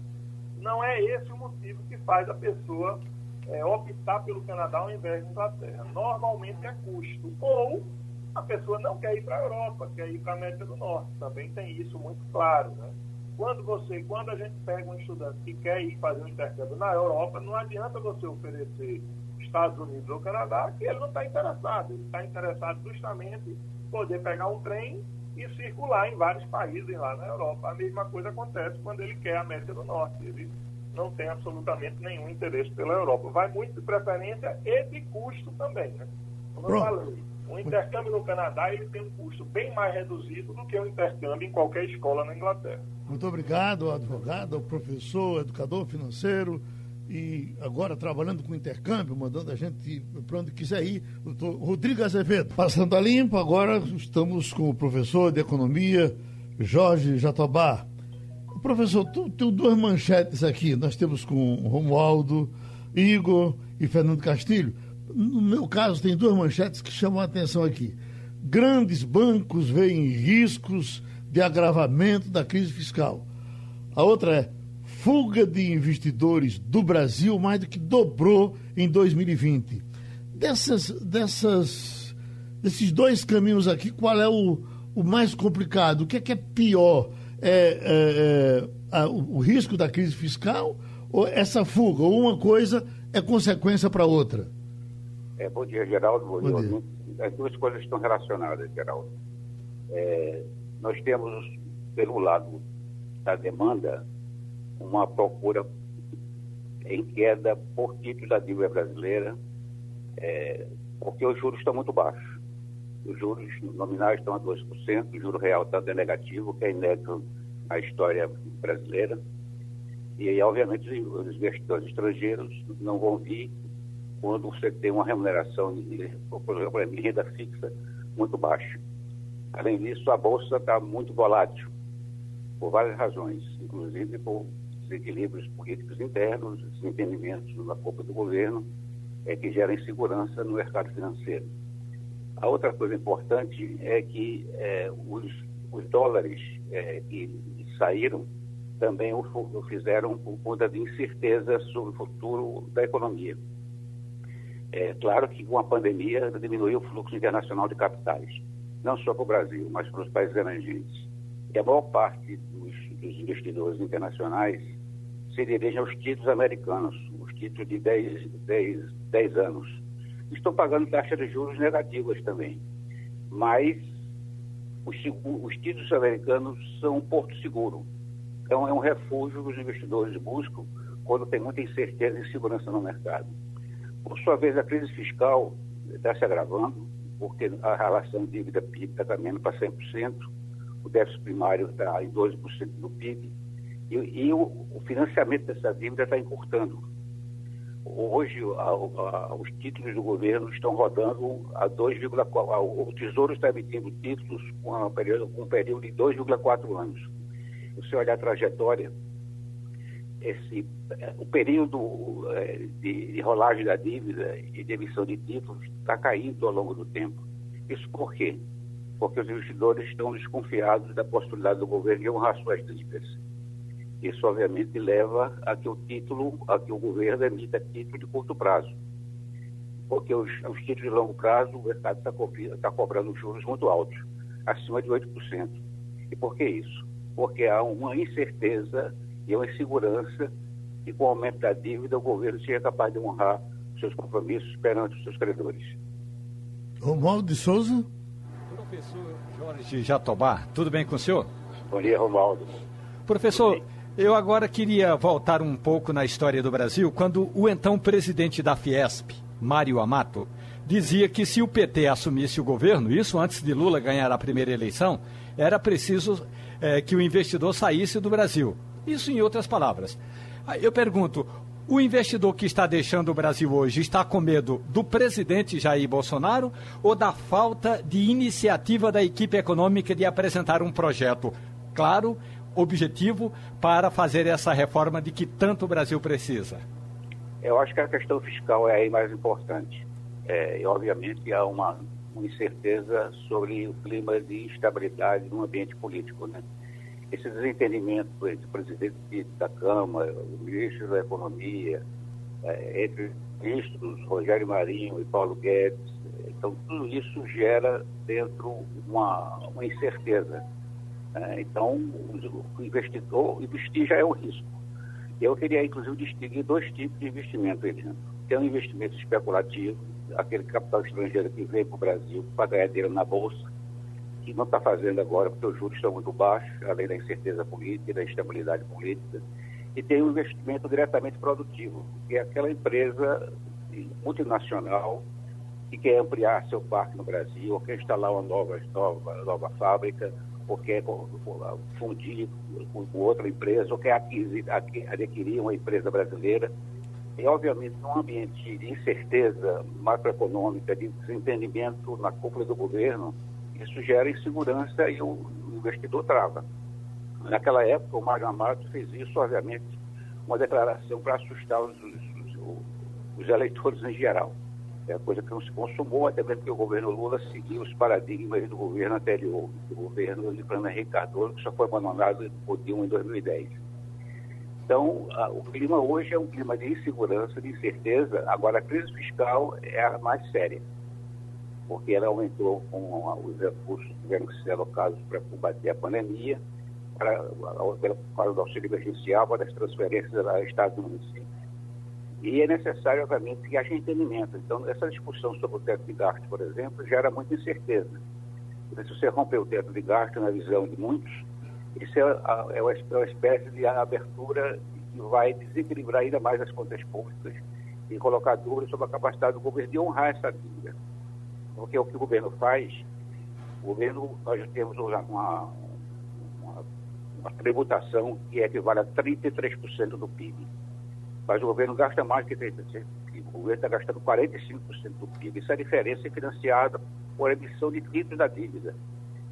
não é esse o motivo que faz a pessoa é, optar pelo Canadá ao invés da Inglaterra. Normalmente é custo. Ou a pessoa não quer ir para a Europa, quer ir para a América do Norte. Também tem isso muito claro, né? Quando você, quando a gente pega um estudante que quer ir fazer um intercâmbio na Europa, não adianta você oferecer Estados Unidos ou Canadá, que ele não está interessado. Ele está interessado justamente em poder pegar um trem e circular em vários países lá na Europa. A mesma coisa acontece quando ele quer a América do Norte. Ele não tem absolutamente nenhum interesse pela Europa. Vai muito de preferência e de custo também, né? Como eu falei, O intercâmbio no Canadá ele tem um custo bem mais reduzido do que o intercâmbio em qualquer escola na Inglaterra. Muito obrigado, advogado, professor, educador financeiro e agora trabalhando com intercâmbio, mandando a gente para onde quiser ir. Doutor Rodrigo Azevedo, passando a limpo, agora estamos com o professor de economia, Jorge Jatobá. Professor, tu tem duas manchetes aqui. Nós temos com Romualdo, Igor e Fernando Castilho. No meu caso, tem duas manchetes que chamam a atenção aqui. Grandes bancos veem riscos de agravamento da crise fiscal. A outra é fuga de investidores do Brasil mais do que dobrou em 2020. Dessas, dessas, desses dois caminhos aqui, qual é o, o mais complicado? O que é que é pior? É, é, é a, o, o risco da crise fiscal ou essa fuga? Ou uma coisa é consequência para outra? É, bom dia, Geraldo. Bom, bom dia. As duas coisas estão relacionadas, Geraldo. É, nós temos, pelo lado da demanda, uma procura em queda por título da dívida brasileira, é, porque os juros estão muito baixos. Os juros nominais estão a 2%, o juro real está negativo, que é inédito na história brasileira. E, obviamente, os investidores estrangeiros não vão vir quando você tem uma remuneração, por exemplo, de renda fixa muito baixa. Além disso, a Bolsa está muito volátil, por várias razões, inclusive por desequilíbrios políticos internos, desentendimentos na culpa do governo, é, que geram insegurança no mercado financeiro. A outra coisa importante é que é, os, os, dólares é, que saíram também o, o fizeram por conta de incerteza sobre o futuro da economia. É claro que com a pandemia diminuiu o fluxo internacional de capitais, não só para o Brasil, mas para os países emergentes. E a maior parte dos, dos investidores internacionais se dirigem aos títulos americanos, os títulos de 10, 10, 10 anos. Estão pagando taxas de juros negativas também. Mas os, os títulos americanos são um porto seguro. Então, é um refúgio que os investidores buscam quando tem muita incerteza e insegurança no mercado. Por sua vez, a crise fiscal está se agravando, porque a relação dívida-PIB está caminhando para 100%, o déficit primário está em 12% do PIB, e, e o, o, financiamento dessa dívida está encurtando. Hoje, a, a, os títulos do governo estão rodando a 2,4. O Tesouro está emitindo títulos com, com um período de 2,4 anos. Se você olhar a trajetória, esse, o período é, de, de, rolagem da dívida e de emissão de títulos está caindo ao longo do tempo. Isso por quê? Porque os investidores estão desconfiados da possibilidade do governo de honrar suas dívidas. Isso, obviamente, leva a que o título, a que o governo emita título de curto prazo. Porque os, os títulos de longo prazo, o mercado está co tá cobrando juros muito altos, acima de 8%. E por que isso? Porque há uma incerteza e uma insegurança que, com o aumento da dívida, o governo seja capaz de honrar os seus compromissos perante os seus credores. Romualdo de Souza. Professor Jorge Jatobá, tudo bem com o senhor? Bom dia, Romualdo. Professor, eu agora queria voltar um pouco na história do Brasil, quando o então presidente da Fiesp, Mário Amato, dizia que se o PT assumisse o governo, isso antes de Lula ganhar a primeira eleição, era preciso é, que o investidor saísse do Brasil. Isso em outras palavras. Eu pergunto, o investidor que está deixando o Brasil hoje está com medo do presidente Jair Bolsonaro ou da falta de iniciativa da equipe econômica de apresentar um projeto claro, objetivo para fazer essa reforma de que tanto o Brasil precisa? Eu acho que a questão fiscal é aí mais importante. É, e, obviamente, há uma, uma incerteza sobre o clima de instabilidade no ambiente político. Né? Esse desentendimento entre o presidente da Câmara, o ministro da Economia, é, entre os ministros Rogério Marinho e Paulo Guedes, então tudo isso gera dentro uma, uma incerteza. É, então, o investidor, investir já é um risco. Eu queria, inclusive, distinguir dois tipos de investimento. Tem um investimento especulativo, aquele capital estrangeiro que vem para o Brasil para ganhar dinheiro na Bolsa, que não está fazendo agora porque os juros estão muito baixos, além da incerteza política, da instabilidade política. E tem um investimento diretamente produtivo, que é aquela empresa multinacional que quer ampliar seu parque no Brasil, ou quer instalar uma nova, nova, nova fábrica, ou quer fundir com outra empresa, ou quer adquirir, adquirir uma empresa brasileira. E, obviamente, num ambiente de incerteza macroeconômica, de desentendimento na cúpula do governo, isso gera insegurança e o investidor trava. Naquela época, o Mário Amato fez isso, obviamente, uma declaração para assustar os, os, os eleitores em geral. É coisa que não se consumou, até mesmo que o governo Lula seguiu os paradigmas do governo anterior, do governo de Fernando Henrique Cardoso, que só foi abandonado por Dilma em 2010. Então, a, o clima hoje é um clima de insegurança, de incerteza. Agora, a crise fiscal é a mais séria, porque ela aumentou com os recursos que tiveram que ser alocados para combater a pandemia, para, pelo causa do auxílio emergencial, para as transferências a estados e e é necessário, obviamente, que haja entendimento. Então, essa discussão sobre o teto de gasto, por exemplo, gera muita incerteza. Se você romper o teto de gasto, na visão de muitos, isso é, é, é uma espécie de abertura que vai desequilibrar ainda mais as contas públicas e colocar dúvidas sobre a capacidade do governo de honrar essa dívida. Porque o que o governo faz, o governo, nós temos uma, uma, uma tributação que equivale a 33% do PIB mas o governo gasta mais que 30%. O governo está gastando 45% do PIB. Essa diferença é financiada por emissão de títulos da dívida.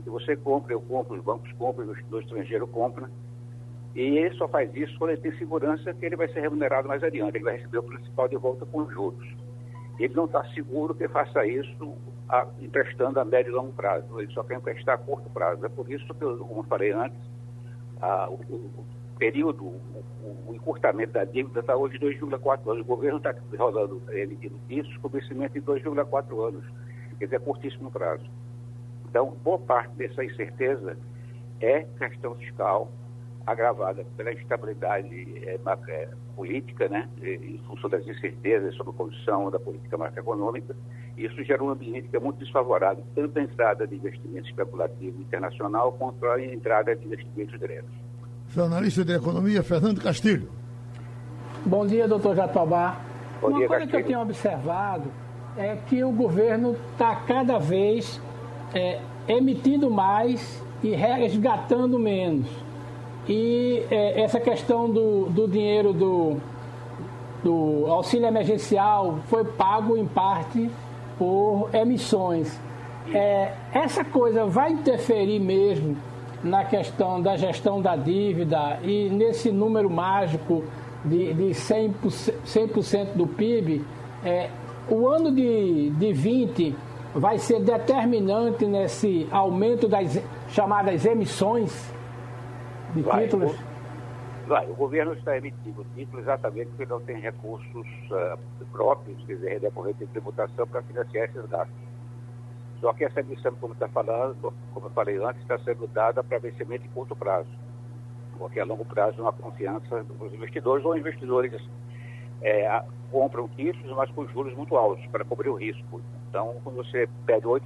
Se você compra, eu compro, os bancos compram, o estrangeiro compra. E ele só faz isso quando ele tem segurança que ele vai ser remunerado mais adiante. Ele vai receber o principal de volta com juros. Ele não está seguro que faça isso a, emprestando a médio e longo prazo. Ele só quer emprestar a curto prazo. É por isso que, eu, como eu falei antes, a, o, o período, o, o, encurtamento da dívida está hoje 2,4 anos. O governo está rodando, emitindo isso vencimento em 2,4 anos. Quer dizer, é curtíssimo prazo. Então, boa parte dessa incerteza é questão fiscal, agravada pela instabilidade é, política, né, em função das incertezas sobre a condição da política macroeconômica. Isso gera um ambiente que é muito desfavorável, tanto a entrada de investimento especulativo internacional quanto a entrada de investimentos diretos jornalista de economia, Fernando Castilho. Bom dia, doutor Jatobá. Bom Uma dia, coisa Castilho. que eu tenho observado é que o governo está cada vez é, emitindo mais e resgatando menos. E é, essa questão do, do dinheiro do, do auxílio emergencial foi pago em parte por emissões. É, essa coisa vai interferir mesmo na questão da gestão da dívida e nesse número mágico de, de 100%, 100 do PIB, é, o ano de, de 20 vai ser determinante nesse aumento das chamadas emissões de vai, títulos? O, vai, o governo está emitindo títulos exatamente porque não tem recursos uh, próprios, quer dizer, decorrente de tributação para financiar esses gastos. Só que essa emissão, como está falando, como eu falei antes, está sendo dada para vencimento de curto prazo, porque a longo prazo não há confiança dos investidores ou investidores é, compram títulos, mas com juros muito altos para cobrir o risco. Então, quando você pede 8%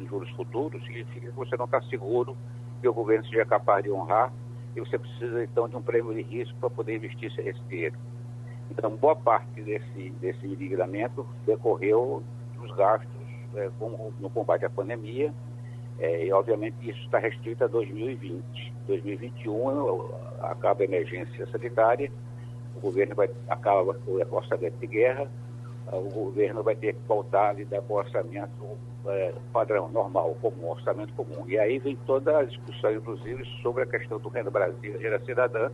em juros futuros, significa que você não está seguro que o governo seja capaz de honrar e você precisa, então, de um prêmio de risco para poder investir esse dinheiro. Então, boa parte desse, desse endividamento decorreu dos gastos é, no combate à pandemia, é, e obviamente isso está restrito a 2020. 2021 acaba a emergência sanitária, o governo vai acaba o orçamento de guerra, o governo vai ter que voltar a lidar com o orçamento é, padrão, normal, comum, orçamento comum. E aí vem toda a discussão, inclusive, sobre a questão do Renda Brasil e Renda Cidadã,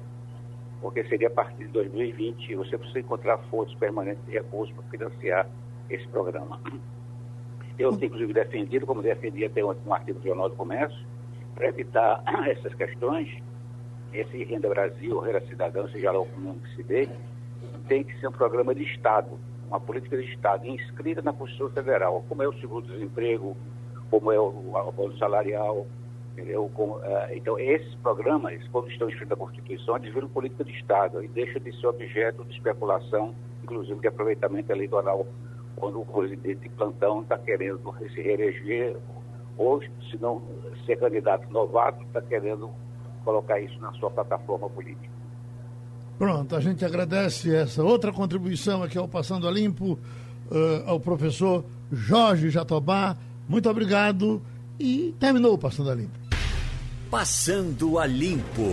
porque seria a partir de 2020 você precisa encontrar fontes permanentes de recursos para financiar esse programa. Eu, inclusive, defendido, como defendi até um artigo do Jornal do Comércio, para evitar <coughs> essas questões, esse Renda Brasil, Renda Cidadã, seja lá o nome que se dê, tem que ser um programa de Estado, uma política de Estado inscrita na Constituição Federal, como é o seguro-desemprego, como é o abono salarial, entendeu? Uh, então, esses programas, quando estão inscritos na Constituição, eles viram política de Estado e deixam de ser objeto de especulação, inclusive de aproveitamento eleitoral quando o presidente de plantão está querendo se reeleger, ou, se não ser candidato novato, está querendo colocar isso na sua plataforma política. Pronto, a gente agradece essa outra contribuição aqui ao Passando a Limpo, uh, ao professor Jorge Jatobá. Muito obrigado e terminou o Passando a Limpo. Passando a Limpo.